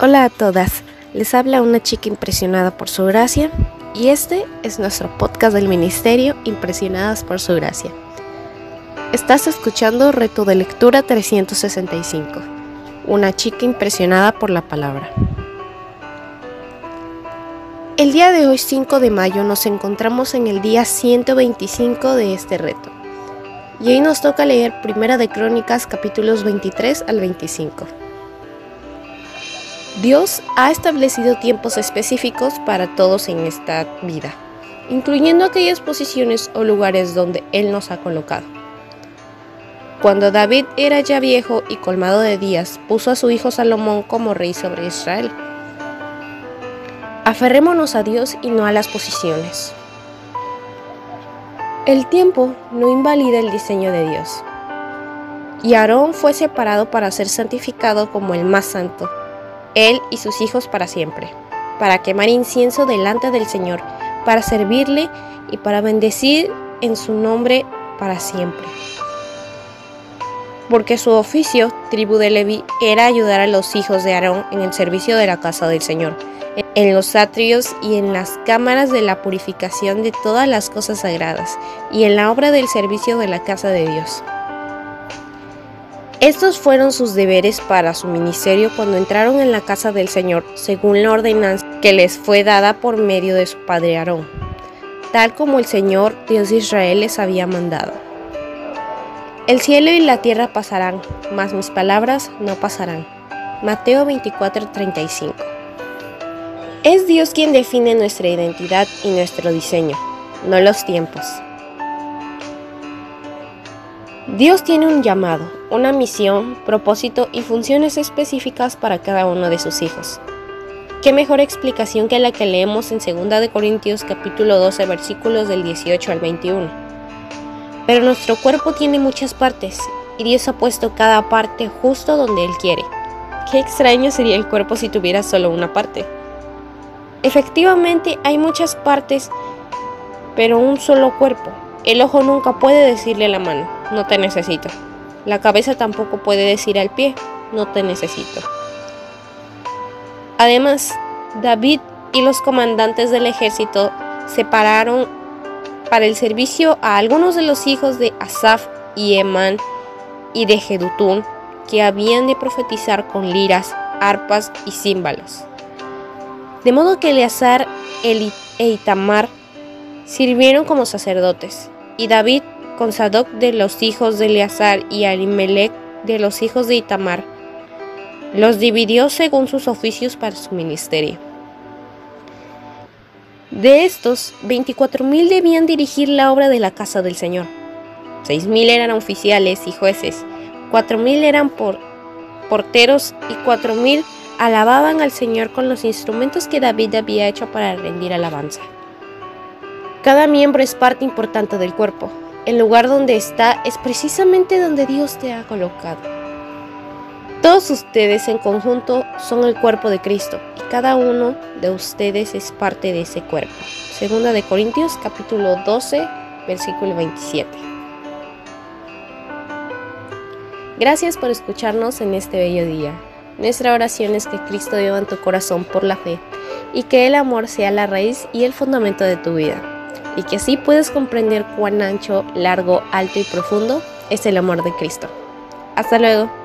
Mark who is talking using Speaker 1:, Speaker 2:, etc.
Speaker 1: Hola a todas, les habla una chica impresionada por su gracia y este es nuestro podcast del Ministerio Impresionadas por su gracia. Estás escuchando Reto de Lectura 365, una chica impresionada por la palabra. El día de hoy 5 de mayo nos encontramos en el día 125 de este reto. Y hoy nos toca leer Primera de Crónicas capítulos 23 al 25. Dios ha establecido tiempos específicos para todos en esta vida, incluyendo aquellas posiciones o lugares donde Él nos ha colocado. Cuando David era ya viejo y colmado de días, puso a su hijo Salomón como rey sobre Israel. Aferrémonos a Dios y no a las posiciones. El tiempo no invalida el diseño de Dios. Y Aarón fue separado para ser santificado como el más santo él y sus hijos para siempre, para quemar incienso delante del Señor, para servirle y para bendecir en su nombre para siempre. Porque su oficio, tribu de Leví, era ayudar a los hijos de Aarón en el servicio de la casa del Señor, en los atrios y en las cámaras de la purificación de todas las cosas sagradas, y en la obra del servicio de la casa de Dios. Estos fueron sus deberes para su ministerio cuando entraron en la casa del Señor, según la ordenanza que les fue dada por medio de su padre Aarón, tal como el Señor Dios de Israel les había mandado. El cielo y la tierra pasarán, mas mis palabras no pasarán. Mateo 24:35 Es Dios quien define nuestra identidad y nuestro diseño, no los tiempos. Dios tiene un llamado, una misión, propósito y funciones específicas para cada uno de sus hijos. ¿Qué mejor explicación que la que leemos en 2 de Corintios capítulo 12 versículos del 18 al 21? Pero nuestro cuerpo tiene muchas partes y Dios ha puesto cada parte justo donde Él quiere. Qué extraño sería el cuerpo si tuviera solo una parte. Efectivamente hay muchas partes, pero un solo cuerpo. El ojo nunca puede decirle la mano, no te necesito. La cabeza tampoco puede decir al pie, no te necesito. Además, David y los comandantes del ejército separaron para el servicio a algunos de los hijos de Asaf y Emán y de Jedutún que habían de profetizar con liras, arpas y címbalos. De modo que Eleazar e Itamar sirvieron como sacerdotes, y David con Sadoc de los hijos de Eleazar y Alimelech de los hijos de Itamar. Los dividió según sus oficios para su ministerio. De estos, 24.000 debían dirigir la obra de la casa del Señor. 6.000 eran oficiales y jueces, 4.000 eran por porteros y 4.000 alababan al Señor con los instrumentos que David había hecho para rendir alabanza. Cada miembro es parte importante del cuerpo. El lugar donde está es precisamente donde Dios te ha colocado. Todos ustedes en conjunto son el cuerpo de Cristo y cada uno de ustedes es parte de ese cuerpo. Segunda de Corintios capítulo 12 versículo 27. Gracias por escucharnos en este bello día. Nuestra oración es que Cristo viva en tu corazón por la fe y que el amor sea la raíz y el fundamento de tu vida y que así puedes comprender cuán ancho, largo, alto y profundo es el amor de Cristo. Hasta luego.